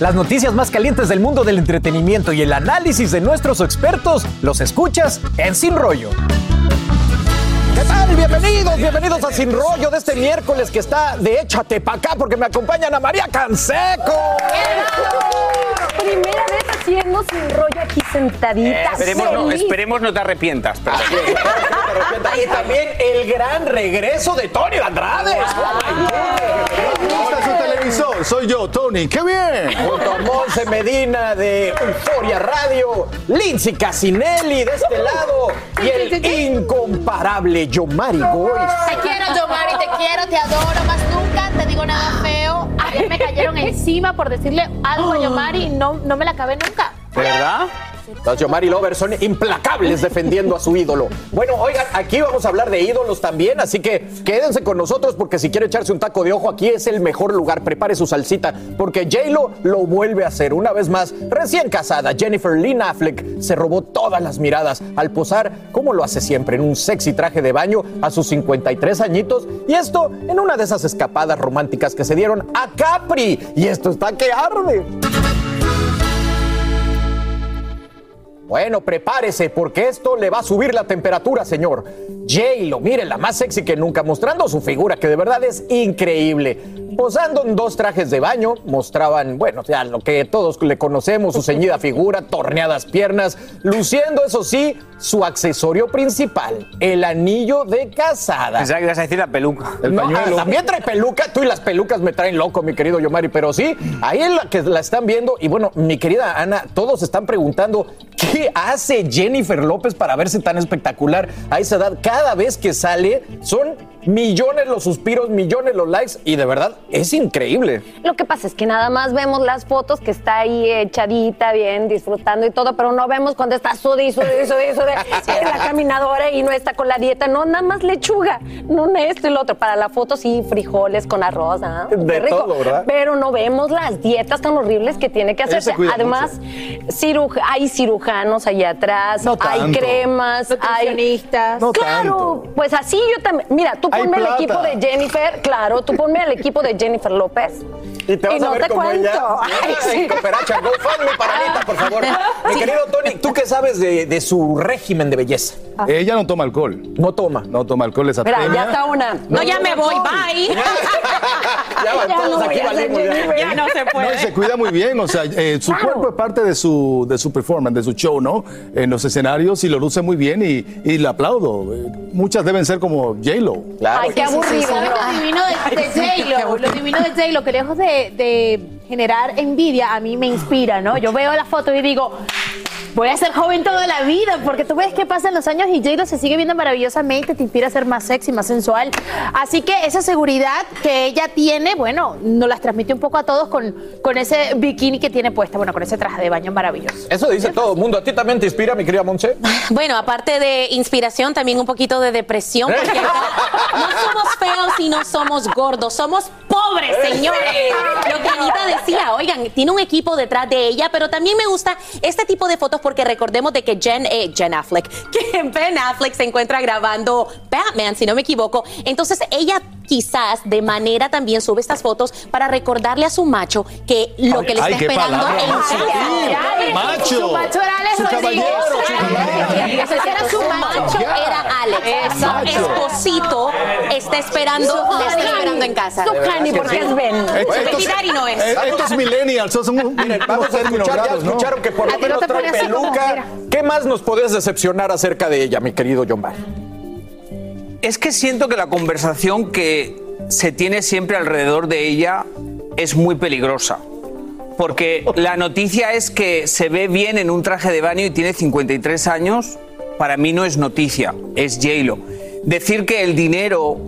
Las noticias más calientes del mundo del entretenimiento y el análisis de nuestros expertos los escuchas en Sin Rollo. ¿Qué tal? Bienvenidos, bienvenidos a Sin Rollo de este miércoles que está de échate pa' acá porque me acompaña Ana María Canseco. Primera vez haciendo sin rollo aquí sentadita. Esperemos no, esperemos no te arrepientas. pero- Y también el gran regreso de Tony Andrade. gusta Soy yo, Tony. ¡Qué bien! Junto a Monse Medina de Euforia Radio, Lindsay Casinelli de este lado y el incomparable Yomari Goy. Te quiero, Yomari, te quiero, te adoro, más nunca te digo nada feo. Ayer me cayeron encima por decirle algo a Yomari y no, no me la acabé nunca. ¿De verdad? Los Yomari Lovers son implacables defendiendo a su ídolo. Bueno, oigan, aquí vamos a hablar de ídolos también, así que quédense con nosotros porque si quiere echarse un taco de ojo, aquí es el mejor lugar. Prepare su salsita porque J-Lo lo vuelve a hacer una vez más. Recién casada, Jennifer Lynn Affleck se robó todas las miradas al posar, como lo hace siempre, en un sexy traje de baño a sus 53 añitos. Y esto en una de esas escapadas románticas que se dieron a Capri. Y esto está que arde. Bueno, prepárese porque esto le va a subir la temperatura, señor. J-Lo, mire, la más sexy que nunca, mostrando su figura, que de verdad es increíble. Posando en dos trajes de baño, mostraban, bueno, ya lo que todos le conocemos, su ceñida figura, torneadas piernas, luciendo, eso sí, su accesorio principal, el anillo de casada. Pensaba que ibas a decir la peluca. El No, pañuelo. también trae peluca. Tú y las pelucas me traen loco, mi querido Yomari. Pero sí, ahí es la que la están viendo. Y bueno, mi querida Ana, todos están preguntando qué hace Jennifer López para verse tan espectacular a esa edad. Cada vez que sale, son millones los suspiros, millones los likes. Y de verdad, es increíble. Lo que pasa es que nada más vemos las fotos que está ahí echadita, bien, disfrutando y todo, pero no vemos cuando está sudi, sudi, sudi, sudi, en la caminadora y no está con la dieta, no, nada más lechuga, no esto y lo otro. Para la foto sí, frijoles con arroz, ¿ah? De rico. todo, ¿verdad? Pero no vemos las dietas tan horribles que tiene que hacerse. Además, ciruj- hay cirujanos allá atrás, No hay cremas, hay... No Claro, tanto. pues así yo también. Mira, tú Hay ponme al equipo de Jennifer, claro, tú ponme al equipo de Jennifer López. Y te vas no a ver te como cuento. ella. Ay, sí. Cooperacha, GoFundMe para Anita, por favor. Mi querido Tony, ¿tú qué sabes de, de su régimen de belleza? Ella no toma alcohol. No toma. No toma alcohol, es Mira, ya está una. No, ya me voy, bye. Ya, van Ya todos no aquí valimos, ya. Ya no se No, y puede. se cuida muy bien, o sea, eh, su Claro. cuerpo es parte de su, de su performance, de su show, ¿no? En los escenarios y lo luce muy bien y, y le aplaudo. Eh, Muchas deben ser como J-Lo. Claro. Ay, qué aburrido. ¿Sabes lo divino de, de J-Lo? Lo divino de J-Lo, que lejos de, de generar envidia, a mí me inspira, ¿no? Yo veo la foto y digo, voy a ser joven toda la vida, porque tú ves que pasan los años y J-Lo se sigue viendo maravillosamente, te inspira a ser más sexy, más sensual. Así que esa seguridad que ella tiene, bueno, nos las transmite un poco a todos con, con ese bikini que tiene puesta, bueno, con ese traje de baño maravilloso. Eso dice todo el mundo. ¿A ti también te inspira, mi querida Monse? Bueno, aparte de inspiración, también un poquito de depresión, porque no, no somos feos y no somos gordos, somos pobres, señores. Lo que Anita decía, oigan, tiene un equipo detrás de ella, pero también me gusta este tipo de fotos porque recordemos de que Jen, eh, Jen Affleck, que Ben Affleck se encuentra grabando Batman, si no me equivoco. Entonces ella quizás de manera también sube estas fotos para recordarle a su macho que lo que le está esperando en sutil. Macho. Su macho era Alex Su Rodríguez. su su macho, era Alex. Su esposito está esperando, le está esperando en casa. Su honey, porque es Ben. Baby daddy no es. Estos millennials son un, Miren, vamos a escuchar, ya ¿Qué más nos puedes decepcionar acerca de ella, mi querido John Barry? Es que siento que la conversación que se tiene siempre alrededor de ella es muy peligrosa. Porque la noticia es que se ve bien en un traje de baño y tiene 53 años, para mí no es noticia, es J-Lo. Decir que el dinero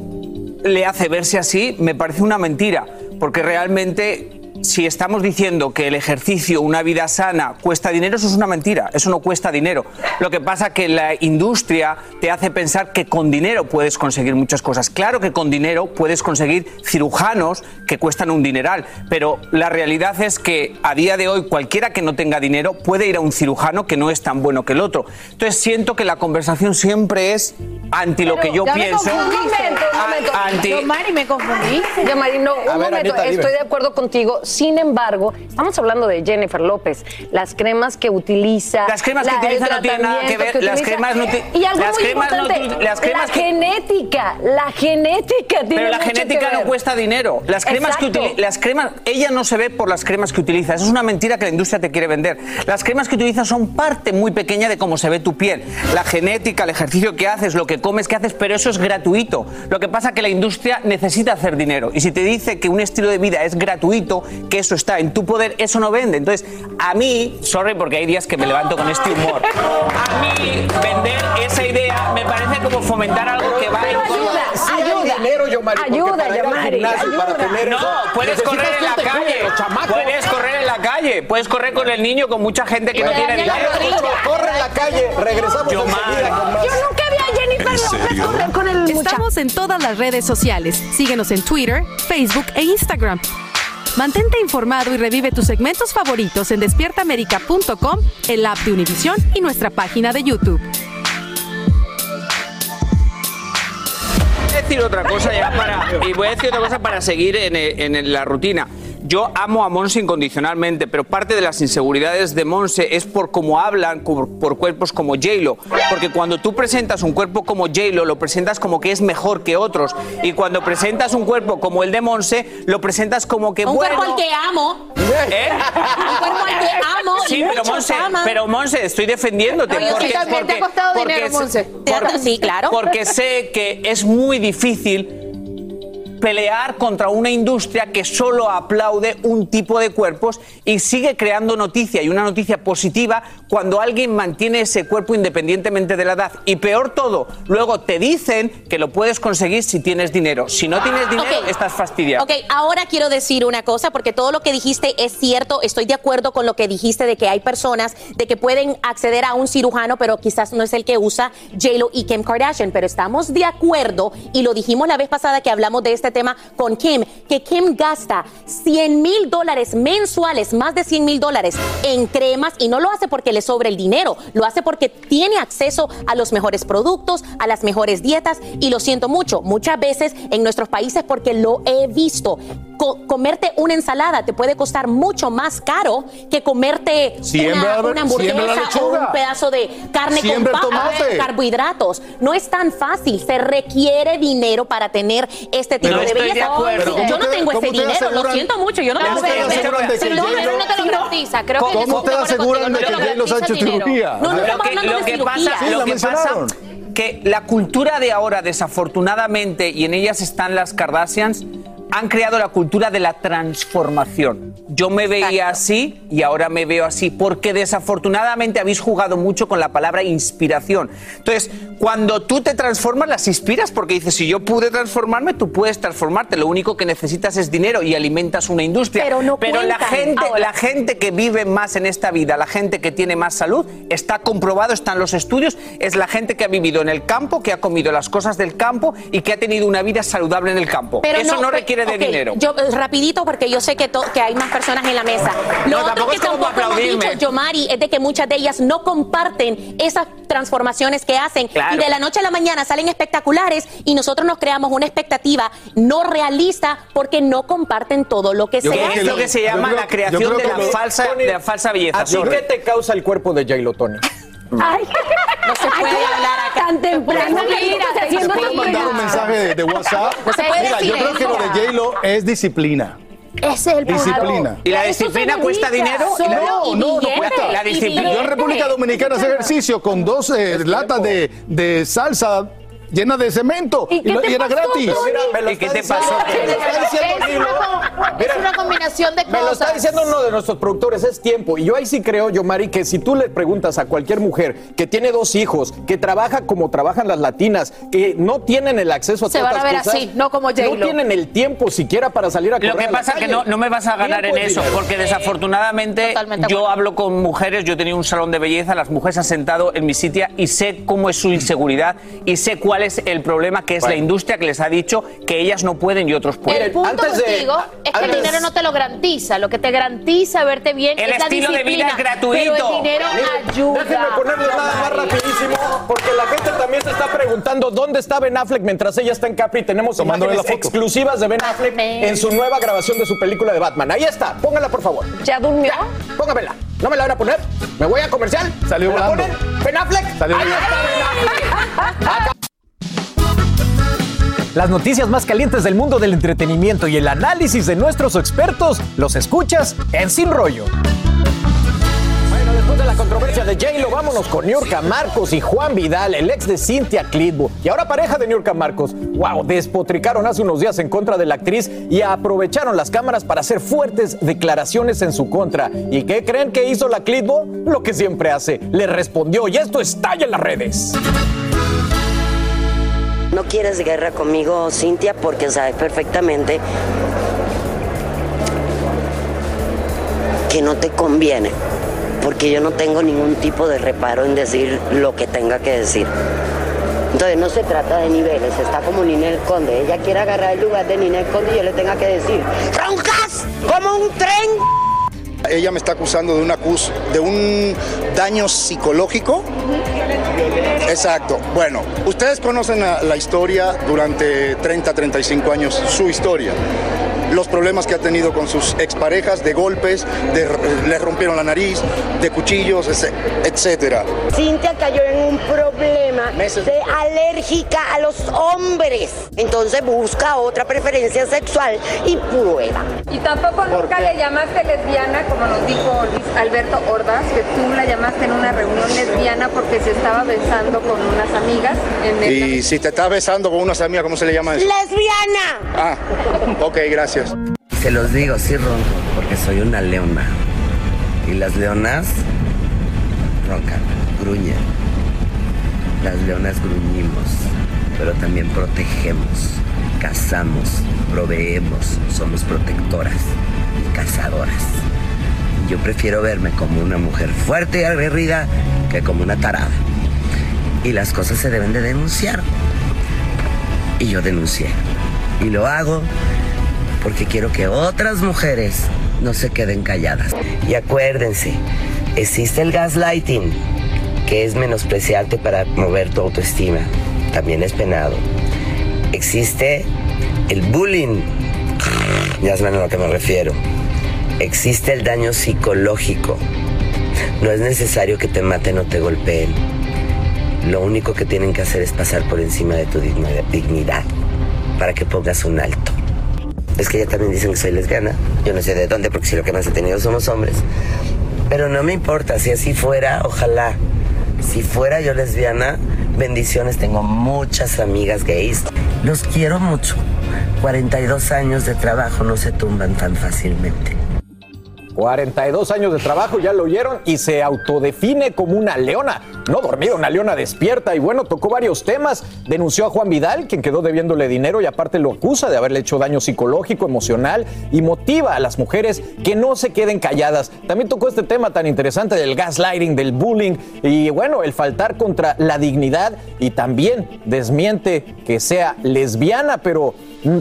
le hace verse así, me parece una mentira, porque realmente si estamos diciendo que el ejercicio, una vida sana, cuesta dinero, eso es una mentira, eso no cuesta dinero. Lo que pasa es que la industria te hace pensar que con dinero puedes conseguir muchas cosas. Claro que con dinero puedes conseguir cirujanos que cuestan un dineral, pero la realidad es que a día de hoy cualquiera que no tenga dinero puede ir a un cirujano que no es tan bueno que el otro. Entonces siento que la conversación siempre es anti lo que yo ya me pienso. confundiste. Un momento, un momento. a- anti, Yo, Mari, me confundí. Ya, Mari, no, un ver, momento, Anita, estoy de acuerdo contigo. Sin embargo, estamos hablando de Jennifer López, las cremas que utiliza. Las cremas que la- utiliza no tienen nada que ver, las utiliza. cremas no Y algo las muy cremas importante, util- las cremas la que- genética, la genética tiene Pero la mucho que genética no cuesta dinero. Las cremas que utiliza, las cremas, ella no se ve por las cremas que utiliza. Eso es una mentira que la industria te quiere vender. Las cremas que utiliza son parte muy pequeña de cómo se ve tu piel. La genética, el ejercicio que haces, lo que comes, que haces, pero eso es gratuito. Lo que pasa es que la industria necesita hacer dinero. Y si te dice que un estilo de vida es gratuito, que eso está en tu poder, eso no vende. Entonces, a mí, sorry porque hay días que me levanto con este humor. A mí, vender esa idea me parece como fomentar algo que va en Ayuda, Sí ayuda. dinero, Yomari, porque Ayuda, para Yomari, gimnasio tener No, eso, puedes correr en la calle. Puedes correr en la calle. Puedes correr con el niño, con mucha gente que no tiene dinero. corre en la calle. Regresamos. Yo nunca vi a Jennifer López correr con el. Estamos en todas las redes sociales. Síguenos en Twitter, Facebook e Instagram. Mantente informado y revive tus segmentos favoritos en despiertaamerica.com, el app de Univision y nuestra página de YouTube. Voy a decir otra cosa ya para. Y voy a decir otra cosa para seguir en la rutina. Yo amo a Monse incondicionalmente, pero parte de las inseguridades de Monse es por cómo hablan por, por cuerpos como J-Lo. Porque cuando tú presentas un cuerpo como J-Lo, lo presentas como que es mejor que otros. Y cuando presentas un cuerpo como el de Monse, lo presentas como que Un bueno. cuerpo al que amo. ¿Eh? Un cuerpo al que amo. Sí, pero Monse, pero Monse, estoy defendiéndote. No, porque, también te ha porque- costado porque dinero, porque- sí, claro. Porque sé que es muy difícil pelear contra una industria que solo aplaude un tipo de cuerpos y sigue creando noticia y una noticia positiva cuando alguien mantiene ese cuerpo independientemente de la edad. Y peor todo, luego te dicen que lo puedes conseguir si tienes dinero. Si no tienes dinero, Ok. estás fastidiado. Ok, ahora quiero decir una cosa, porque todo lo que dijiste es cierto. Estoy de acuerdo con lo que dijiste de que hay personas de que pueden acceder a un cirujano, pero quizás no es el que usa J-Lo y Kim Kardashian. Pero estamos de acuerdo, y lo dijimos la vez pasada que hablamos de este tema con Kim, que Kim gasta 100 mil dólares mensuales, más de 100 mil dólares en cremas, y no lo hace porque le sobra el dinero, lo hace porque tiene acceso a los mejores productos, a las mejores dietas, y lo siento mucho, muchas veces en nuestros países, porque lo he visto, co- comerte una ensalada te puede costar mucho más caro que comerte una, hamburguesa o un pedazo de carne Siembra con pa- tomate. carbohidratos. No es tan fácil, se requiere dinero para tener este tipo No de estoy de belleza. acuerdo. Pero ¿cómo Yo no te- tengo ese dinero, lo siento mucho, yo no ¿Cómo tengo te ese dinero. Si no, no te lo garantiza. Creo que ¿Cómo te aseguran de que se ha hecho cirugía? No, no, lo estamos hablando de cirugía. lo que pasa que la cultura de ahora, desafortunadamente, y en ellas están las Kardashians, han creado la cultura de la transformación. Yo me veía así y ahora me veo así, porque desafortunadamente habéis jugado mucho con la palabra inspiración. Entonces, cuando tú te transformas, las inspiras, porque dices, si yo pude transformarme, tú puedes transformarte. Lo único que necesitas es dinero y alimentas una industria. Pero no la cuentan. gente, Ahora. la gente que vive más en esta vida, la gente que tiene más salud, está comprobado, están los estudios, es la gente que ha vivido en el campo, que ha comido las cosas del campo y que ha tenido una vida saludable en el campo. Pero Eso no, pero- requiere de ok, dinero. Yo, eh, rapidito, porque yo sé que, to- que hay más personas en la mesa. Lo No, otro tampoco que tampoco hemos dicho, Yomari, es de que muchas de ellas no comparten esas transformaciones que hacen. Claro. Y de la noche a la mañana salen espectaculares y nosotros nos creamos una expectativa no realista porque no comparten todo lo que Yo se que es hace. lo que se llama creo- la creación de la, lo- falsa, de la falsa belleza. ¿A ti qué te causa el cuerpo de J-Lo, Tony? Ay, No se puede hablar acá. tan temprano ¿Puedo Mira. mandar un mensaje de, de WhatsApp? No se puede Mira, yo creo que lo de J-Lo es disciplina. Ese es el Disciplina. ¿Y la disciplina cuesta dinero? ¿Y la- No, no, no cuesta. La disciplina. Yo en. República Dominicana hace ejercicio con dos eh, latas de, de salsa llenas de cemento ¿Y qué lo- te era gratis. Mira, ¿Y qué te pasó? Es una, combinación de Me lo está cosas. diciendo uno de nuestros productores, es tiempo. Y yo ahí sí creo, yo, Mari, que si tú le preguntas a cualquier mujer que tiene dos hijos, que trabaja como trabajan las latinas, que no tienen el acceso a Se todas van a ver cosas, así, no como J-Lo. No tienen el tiempo siquiera para salir a correr Lo que pasa es que no, no me vas a ganar en eso, dinero. porque desafortunadamente Totalmente yo hablo con mujeres, yo he tenido un salón de belleza, las mujeres han sentado en mi sitio y sé cómo es su inseguridad y sé cuál es el problema que es Bueno. la industria que les ha dicho que ellas no pueden y otros pueden. El punto antes de- contigo es que el dinero no te lo garantiza. Lo que te garantiza verte bien El es la estilo de vida disciplina. es gratuito. Pero el dinero ayuda. Déjenme ponerles nada más rapidísimo, porque la gente también se está preguntando dónde está Ben Affleck mientras ella está en Capri. Tenemos Tomándole imágenes la foto. exclusivas de Ben Affleck Batman. en su nueva grabación de su película de Batman. Ahí está, póngala por favor. ¿Ya durmió? Póngamela. ¿No me la van a poner? ¿Me voy a comercial? Salió ¿Me la volando. ponen? ¿Ben Affleck? Salió Ahí está Ben Affleck. Acá. Las noticias más calientes del mundo del entretenimiento y el análisis de nuestros expertos los escuchas en Sin Rollo. Bueno, después de la controversia de J-Lo, vámonos con Niurka Marcos y Juan Vidal, el ex de Cynthia Clitbo y ahora pareja de Niurka Marcos. Wow, despotricaron hace unos días en contra de la actriz y aprovecharon las cámaras para hacer fuertes declaraciones en su contra. ¿Y qué creen que hizo la Clitbo? Lo que siempre hace, le respondió y esto estalla en las redes. No quieres guerra conmigo, Cintia, porque sabes perfectamente que no te conviene, porque yo no tengo ningún tipo de reparo en decir lo que tenga que decir. Entonces no se trata de niveles, está como Ninel Conde. Ella quiere agarrar el lugar de Ninel Conde y yo le tenga que decir, ¡roncas como un tren! Ella me está acusando de, una acus- de un daño psicológico. Exacto. Bueno, ustedes conocen la, la historia durante 30, 35 años, su historia. Los problemas que ha tenido con sus exparejas, de golpes, de, le rompieron la nariz, de cuchillos, etcétera. Cintia cayó en un problema de alérgica a los hombres. Entonces busca otra preferencia sexual y prueba. Y tampoco nunca le llamaste lesbiana, como nos dijo Luis Alberto Ordaz, que tú la llamaste en una reunión lesbiana porque se estaba besando con unas amigas en el... Y si te estás besando con unas amigas, ¿cómo se le llama eso? ¡Lesbiana! Ah, ok, gracias. Se los digo, sí ronco, porque soy una leona. Y las leonas roncan, gruñen. Las leonas gruñimos, pero también protegemos, cazamos, proveemos, somos protectoras y cazadoras. Yo prefiero verme como una mujer fuerte y aguerrida que como una tarada. Y las cosas se deben de denunciar. Y yo denuncié. Y lo hago porque quiero que otras mujeres no se queden calladas. Y acuérdense, existe el gaslighting, que es menospreciarte para mover tu autoestima. También es penado. Existe el bullying, ya saben a lo que me refiero. Existe el daño psicológico. No es necesario que te maten o te golpeen. Lo único que tienen que hacer es pasar por encima de tu dignidad para que pongas un alto. Es que ya también dicen que soy lesbiana. Yo no sé de dónde, porque si lo que más he tenido somos hombres. Pero no me importa, si así fuera, ojalá. Si fuera yo lesbiana, bendiciones, tengo muchas amigas gays. Los quiero mucho. 42 años de trabajo no se tumban tan fácilmente. 42 años de trabajo, ya lo oyeron, y se autodefine como una leona. No dormida, una leona despierta. Y bueno, tocó varios temas. Denunció a Juan Vidal, quien quedó debiéndole dinero y aparte lo acusa de haberle hecho daño psicológico, emocional y motiva a las mujeres que no se queden calladas. También tocó este tema tan interesante del gaslighting, del bullying y bueno, el faltar contra la dignidad y también desmiente que sea lesbiana, pero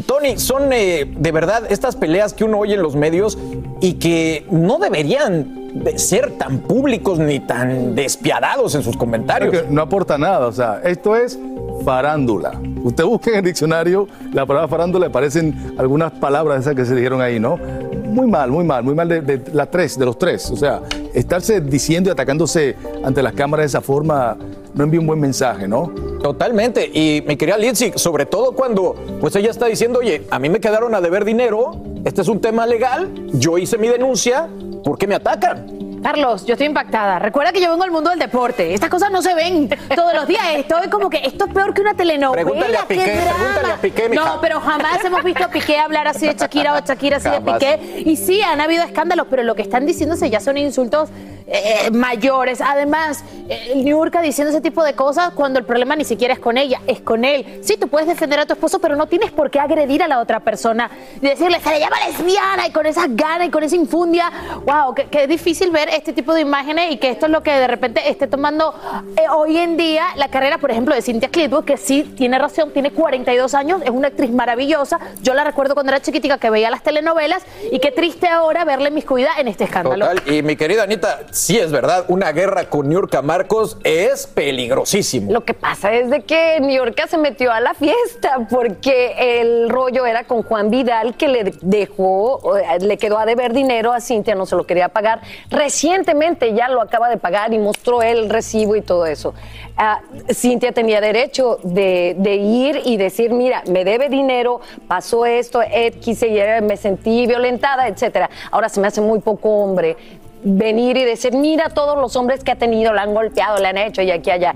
Tony, son eh, de verdad estas peleas que uno oye en los medios y que no deberían de ser tan públicos ni tan despiadados en sus comentarios. No aporta nada, o sea, esto es farándula. Usted busca en el diccionario la palabra farándula, le aparecen algunas palabras esas que se dijeron ahí, ¿no? Muy mal, muy mal, muy mal de, de las tres, de los tres. O sea, estarse diciendo y atacándose ante las cámaras de esa forma no envía un buen mensaje, ¿no? Totalmente. Y mi querida Lindsay, sobre todo cuando pues ella está diciendo, oye, a mí me quedaron a deber dinero, este es un tema legal, yo hice mi denuncia, ¿por qué me atacan? Carlos, yo estoy impactada. Recuerda que yo vengo del mundo del deporte. Estas cosas no se ven todos los días. Estoy como que esto es peor que una telenovela. Pregúntale a ¡Qué Piqué, pregúntale a Piqué. No, pero jamás hemos visto a Piqué hablar así de Shakira o a Shakira así Jamás. de Piqué. Y sí, han habido escándalos, pero lo que están diciéndose ya son insultos eh, mayores. Además, eh, Niurka diciendo ese tipo de cosas cuando el problema ni siquiera es con ella, es con él. Sí, tú puedes defender a tu esposo, pero no tienes por qué agredir a la otra persona y decirle, se le llama lesbiana y con esas ganas y con esa infundia. Wow, es difícil ver este tipo de imágenes y que esto es lo que de repente esté tomando eh, hoy en día la carrera, por ejemplo, de Cynthia Clitwood, que sí tiene razón, tiene 42 años, es una actriz maravillosa. Yo la recuerdo cuando era chiquitica que veía las telenovelas y qué triste ahora verle miscuida en este escándalo. Total. Y mi querida Anita, sí es verdad, una guerra con Niurka Marcos es peligrosísimo. Lo que pasa es de que Niurka se metió a la fiesta porque el rollo era con Juan Vidal que le dejó, eh, le quedó a deber dinero a Cintia, no se lo quería pagar. Recientemente ya lo acaba de pagar y mostró el recibo y todo eso. Ah, Cintia tenía derecho de, ir y decir, mira, me debe dinero, pasó esto, X, me sentí violentada, etcétera. Ahora se me hace muy poco hombre venir y decir, mira todos los hombres que ha tenido, la han golpeado, le han hecho y aquí allá.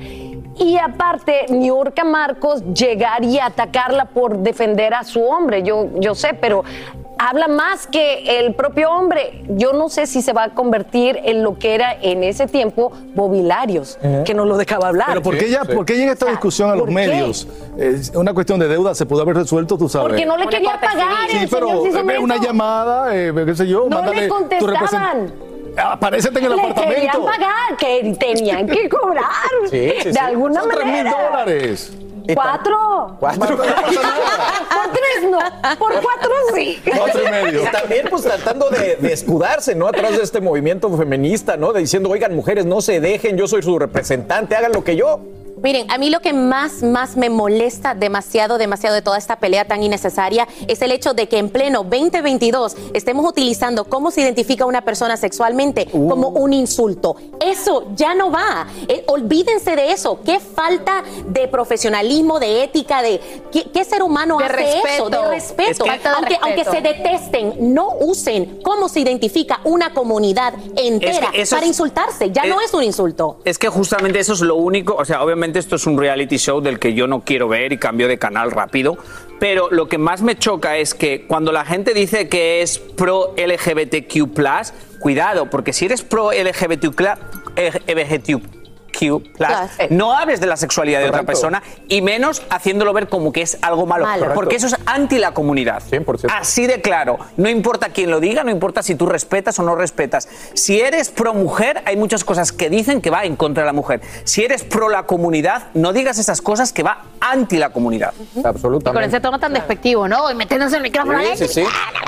Y aparte, Niurka Marcos llegaría a atacarla por defender a su hombre, yo, yo sé, pero habla más que el propio hombre. Yo no sé si se va a convertir en lo que era en ese tiempo Bobilarios, que no lo dejaba hablar. Pero ¿por qué, ya, ¿por qué llega esta discusión a los medios? Es una cuestión de deuda, se pudo haber resuelto, tú sabes. Porque no le quería pagar, Sí, el pero señor se hizo eh, una llamada, eh, qué sé yo, No mándale le tu contestaban. Aparecete en el Le apartamento. querían pagar, que tenían que cobrar. Sí, sí, de sí. alguna Son tres mil manera. dólares. Cuatro. Cuatro. por tres no, por cuatro sí. Y también, pues, tratando de, de escudarse, ¿no? Atrás de este movimiento feminista, ¿no? De diciendo, oigan, mujeres, no se dejen, yo soy su representante, hagan lo que yo. Miren, a mí lo que más, más me molesta demasiado, demasiado de toda esta pelea tan innecesaria es el hecho de que en pleno 2022 estemos utilizando cómo se identifica una persona sexualmente como un insulto. Eso ya no va. Eh, olvídense de eso. Qué falta de profesionalismo, de ética, de qué, qué ser humano De hace respeto. eso, de respeto. Es que- Falta de aunque, respeto. aunque se detesten, no usen cómo se identifica una comunidad entera para es- insultarse. Ya no es- es un insulto. Es que justamente eso es lo único, o sea, obviamente esto es un reality show del que yo no quiero ver y cambio de canal rápido, pero lo que más me choca es que cuando la gente dice que es pro LGBTQ+, cuidado, porque si eres pro LGBTQ+, no hables de la sexualidad de otra Correcto. persona y menos haciéndolo ver como que es algo malo, Malo. porque eso es anti la comunidad. Así de claro. No importa quién lo diga, no importa si tú respetas o no respetas. Si eres pro mujer, hay muchas cosas que dicen que va en contra de la mujer. Si eres pro la comunidad, no digas esas cosas que va anti la comunidad. Y con Absolutamente. ese tono tan despectivo, ¿no? Y metiéndose el micrófono ahí. Sí, sí, sí.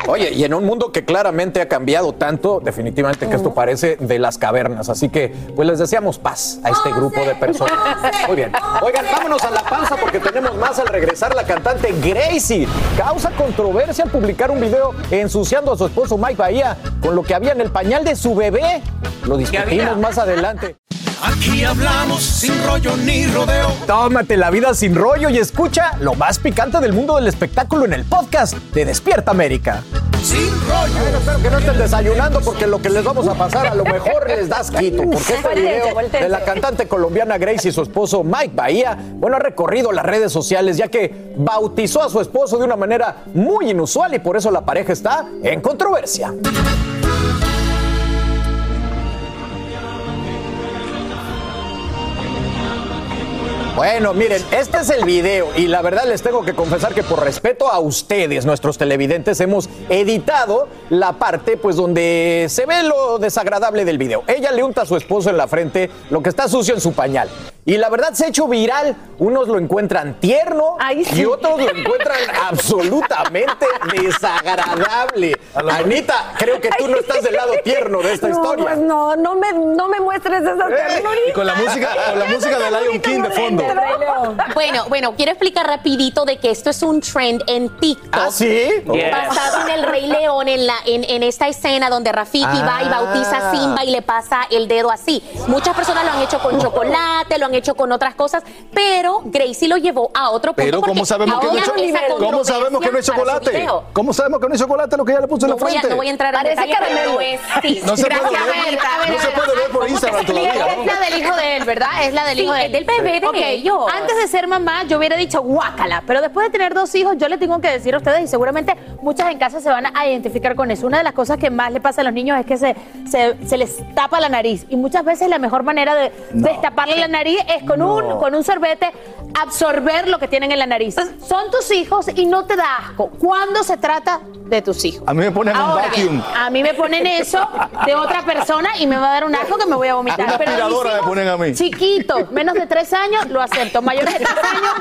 Oye, y en un mundo que claramente ha cambiado tanto, definitivamente que esto parece de las cavernas. Así que, pues les deseamos paz a este grupo de personas. Muy bien. Oigan, vámonos a la panza porque tenemos más al regresar. La cantante Gracie causa controversia al publicar un video ensuciando a su esposo Mike Bahía con lo que había en el pañal de su bebé. Lo discutimos más adelante. Aquí hablamos sin rollo ni rodeo. Tómate la vida sin rollo y escucha lo más picante del mundo del espectáculo en el podcast de Despierta América. Sin rollo. Bueno, espero que no estén desayunando porque lo que les vamos a pasar a lo mejor les das quito. Porque este video de la cantante colombiana Grace y su esposo Mike Bahía, bueno, ha recorrido las redes sociales ya que bautizó a su esposo de una manera muy inusual y por eso la pareja está en controversia. Bueno, miren, este es el video y la verdad les tengo que confesar que por respeto a ustedes, nuestros televidentes, hemos editado la parte pues donde se ve lo desagradable del video. Ella le unta a su esposo en la frente lo que está sucio en su pañal. Y la verdad se ha hecho viral. Unos lo encuentran tierno y otros lo encuentran absolutamente desagradable. Anita, creo que tú no estás del lado tierno de esta no, historia. Pues no, no me, no me muestres esa ternurita. Y con la música, con la música de Lion King de fondo. Bueno, bueno, quiero explicar rapidito de que esto es un trend en TikTok. ¿Ah, sí? Yes. Basado en el Rey León, en, la, en, en esta escena donde Rafiki va y bautiza a Simba y le pasa el dedo así. Muchas personas lo han hecho con chocolate, lo han hecho con otras cosas, pero Gracie lo llevó a otro punto. Pero ¿cómo sabemos que no? ¿Cómo sabemos que no es chocolate? ¿Cómo sabemos que no es chocolate lo que ella le puso en la voy, a, frente? no voy a entrar en Parece detalle, pero caramelo. no es. Sí, No se puede Gracias, ver, a ver, a ver, no a se ver. puede ver por ¿Cómo Instagram todavía, Es la del hijo de él, ¿verdad? Es la del Sí, hijo de él. del bebé de ellos. Antes de ser mamá, yo hubiera dicho guácala, pero después de tener dos hijos, yo le tengo que decir a ustedes, y seguramente muchas en casa se van a identificar con eso. Una de las cosas que más le pasa a los niños es que se, se, se les tapa la nariz. Y muchas veces la mejor manera de No. destaparle la nariz es con, un, con un sorbete absorber lo que tienen en la nariz. Son tus hijos y no te da asco. ¿Cuándo se trata de tus hijos? A mí me ponen un Ahora, vacuum. a mí me ponen eso de otra persona y me va a dar un asco que me voy a vomitar. Una Pero aspiradora me ponen a mí. Chiquitos, menos de tres años, lo acepto. Mayores de tres años,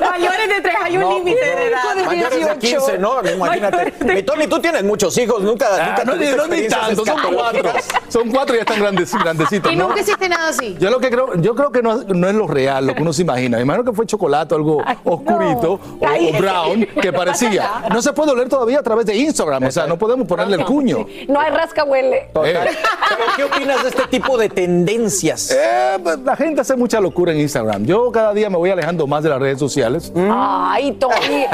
Mayores de tres, hay un No, límite no. de edad. Mayores de 15, ¿no? Imagínate. Mi Tony, tú tienes muchos hijos, nunca, Ah, nunca no, no, ni tanto, son cuatro. Son cuatro y ya están grandes, grandecitos, y ¿no? nunca hiciste nada así. Yo lo que creo, yo creo que no, no es lo real, lo que uno se imagina. Me imagino que fue chocolate, algo oscurito o, o brown que parecía. No se puede oler todavía a través de Instagram, o sea, no podemos ponerle el cuño. No hay rasca huele. Total. Pero, ¿qué opinas de este tipo de tendencias? Eh, pues, la gente hace mucha locura en Instagram. Yo cada día me voy alejando más de las redes sociales. Ay, Tony.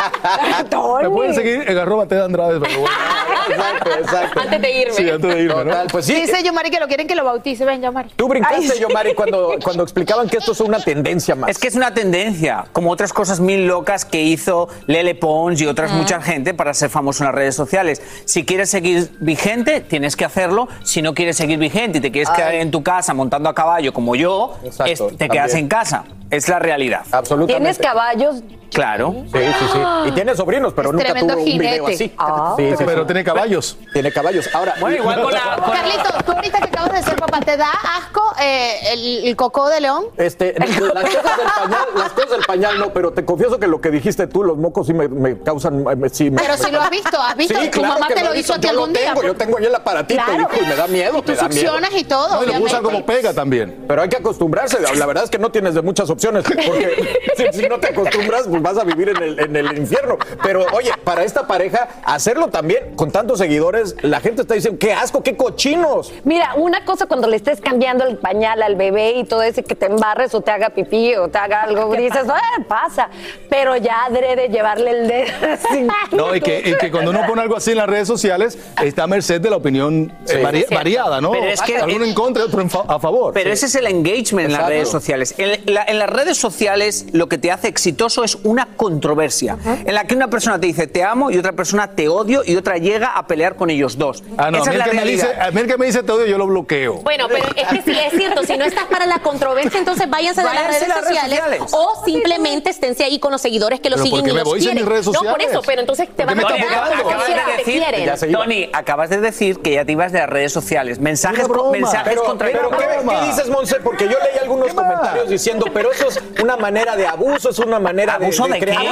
Tony. Me pueden seguir en arroba Ted Andrade, pero bueno. Exacto, exacto. Antes de irme. Sí, antes de irme, ¿no? Total, pues sí. Dice Yomari que lo quieren que lo bautice. Ven, Yomari. Tú brincaste, Yomari, cuando, cuando explicaban que esto es una tendencia más. Es que es una tendencia, como otras cosas mil locas que hizo Lele Pons y otras mucha gente para ser famoso en las redes sociales. Si quieres seguir vigente, tienes que hacerlo. Si no quieres seguir vigente y te quieres quedar en tu casa montando a caballo como yo, Exacto, es- te quedas también. en casa. Es la realidad. Absolutamente. ¿Tienes caballos? Claro. Sí, sí, sí. Y tiene sobrinos, pero Es nunca tuvo un video así. Ah. Sí, sí, sí. Pero tiene caballos. Tiene caballos. Ahora, Bueno, igual con la... con la- Carlito, tú ahorita que acabas de ser papá, ¿te da asco eh, el, el cocó de león? Este, las cosas del pañal, las cosas del pañal no, pero te confieso que lo que dijiste tú, los mocos sí me, me causan, me- sí, me- Pero si lo has visto, has visto, Sí, tu claro mamá que te lo hizo a ti yo lo algún día. tengo, Yo tengo ahí el aparatito Claro. hijo, y me da miedo, Y tú succionas y todo, No, y lo obviamente. como pega también. Pero hay que acostumbrarse, la verdad es que no tienes de muchas opciones, porque si, si no te acostumbras, pues vas a vivir en el, en el infierno. Pero oye, para esta pareja, hacerlo también con tantos seguidores, la gente está diciendo, qué asco, qué cochinos. Mira, una cosa cuando le estés cambiando el pañal al bebé y todo ese que te embarres o te haga pipí o te haga algo, dices, "Ah, pasa. Pero ya adrede llevarle el dedo así. No, y que, y que cuando uno pone algo así en las redes sociales, está a merced de la opinión eh, Sí. vari- Es cierto. variada, ¿no? Pero es que- Alguno en contra y otro en fa- a favor. Pero ese es el engagement en las redes sociales. En, la- en las redes sociales lo que te hace exitoso es una controversia, en la que una persona te dice te amo y otra persona te odio y otra llega a pelear con ellos dos. Ah, no, Esa a mí, es la el que me dice, a mí el que me dice te odio, yo lo bloqueo. Bueno, pero es que sí, es cierto, si no estás para la controversia, entonces váyanse de las Váyanse redes a las redes sociales, sociales. o simplemente esténse ahí con los seguidores que los ¿Pero por siguen qué y me los voy quieren. mis redes No, por sociales? eso, pero entonces te ¿Por van a Tony, acabas de te decir, iba. Tony, acabas de decir que ya te ibas de las redes sociales. Mensajes, mensajes Pero, contra pero ¿qué, qué dices, Monse? Porque yo leí algunos comentarios diciendo, pero eso es una manera de abuso, es una manera de, ¿Abuso de crear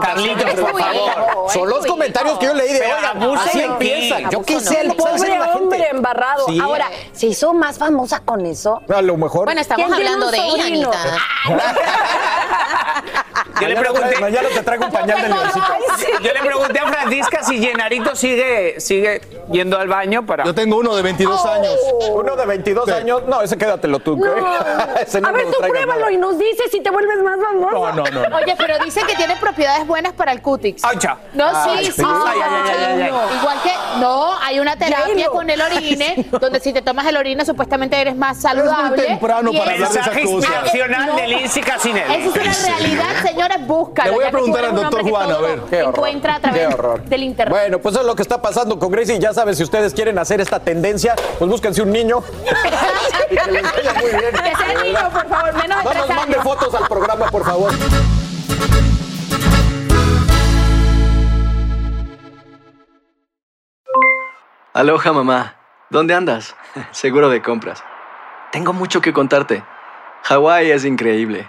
Carlitos, por favor. Son los comentarios que yo leí de, oigan, abuso así de empiezan. Yo qué sé, hacer Pobre hombre embarrado. Sí. Ahora, se hizo más famosa con eso. A lo mejor. Bueno, estamos ¿Quién tiene hablando de ella? Anita. Yo le mañana, pregunté- mañana te traigo un pañal de leoncito. Yo le pregunté a Francisca si Llenarito sigue, sigue yendo al baño para... Yo tengo uno de 22 años. Uno de 22 Sí. años, no, ese quédatelo tú. No. Ese no A ver, tú pruébalo nada. y nos dices si te vuelves más famoso. No, no, no. no. Oye, pero dicen que tiene propiedades buenas para el cutix. ¡Ay, cha! No, Ay, sí, sí. sí. Ay, ay, ay, ay, ay, ay. Igual que, no, hay una terapia con el orine, donde si te tomas el orine supuestamente eres más saludable. temprano Y para eso- hablar de esas Mensaje cosas. inspiracional No. de Lindsay Casinelli. Esa es una realidad, señores, búscala. Le voy a preguntar al doctor Juan, a ver. Qué horror. Encuentra a Qué través horror. del internet. Bueno, pues eso es lo que está pasando con Gracie. Ya saben, si ustedes quieren hacer esta tendencia, pues búsquense un niño. y que les vaya muy bien. Que sea de niño, por favor, menos de No nos mande fotos al programa, por favor. Aloha mamá, ¿dónde andas? Seguro de compras. Tengo mucho que contarte. Hawái es increíble.